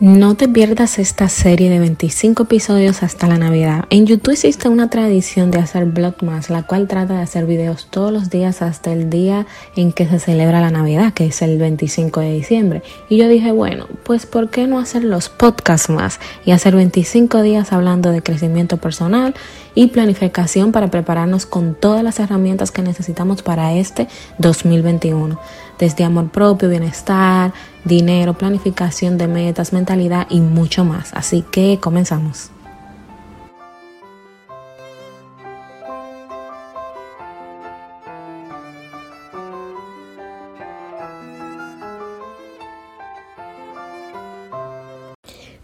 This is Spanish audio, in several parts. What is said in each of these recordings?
No te pierdas esta serie de 25 episodios hasta la Navidad. En YouTube existe una tradición de hacer Vlogmas, la cual trata de hacer videos todos los días hasta el día en que se celebra la Navidad, que es el 25 de diciembre. Y yo dije, bueno, pues ¿por qué no hacer los podcasts más y hacer 25 días hablando de crecimiento personal y planificación para prepararnos con todas las herramientas que necesitamos para este 2021? Desde amor propio, bienestar, dinero, planificación de metas, mentalidad y mucho más. Así que comenzamos.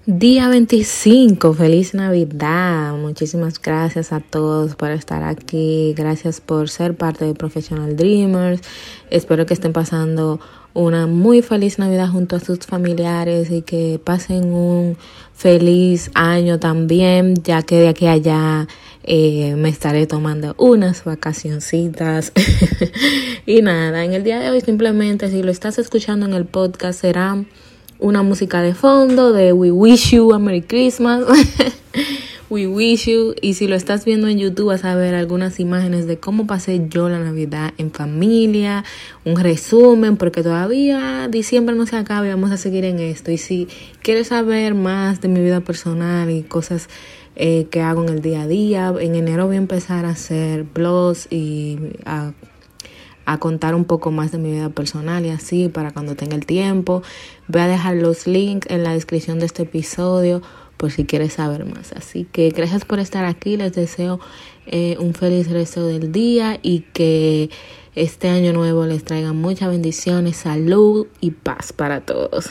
Día 25, feliz Navidad. Muchísimas gracias a todos por estar aquí. Gracias por ser parte de Professional Dreamers. Espero que estén pasando una muy feliz Navidad junto a sus familiares y que pasen un feliz año también, ya que de aquí a allá eh, me estaré tomando unas vacacioncitas. y nada, en el día de hoy simplemente si lo estás escuchando en el podcast será una música de fondo de We Wish You a Merry Christmas. We Wish You. Y si lo estás viendo en YouTube vas a ver algunas imágenes de cómo pasé yo la Navidad en familia, un resumen, porque todavía diciembre no se acaba y vamos a seguir en esto. Y si quieres saber más de mi vida personal y cosas eh, que hago en el día a día, en enero voy a empezar a hacer blogs y a a contar un poco más de mi vida personal y así para cuando tenga el tiempo. Voy a dejar los links en la descripción de este episodio por si quieres saber más. Así que gracias por estar aquí. Les deseo eh, un feliz resto del día y que este año nuevo les traiga muchas bendiciones, salud y paz para todos.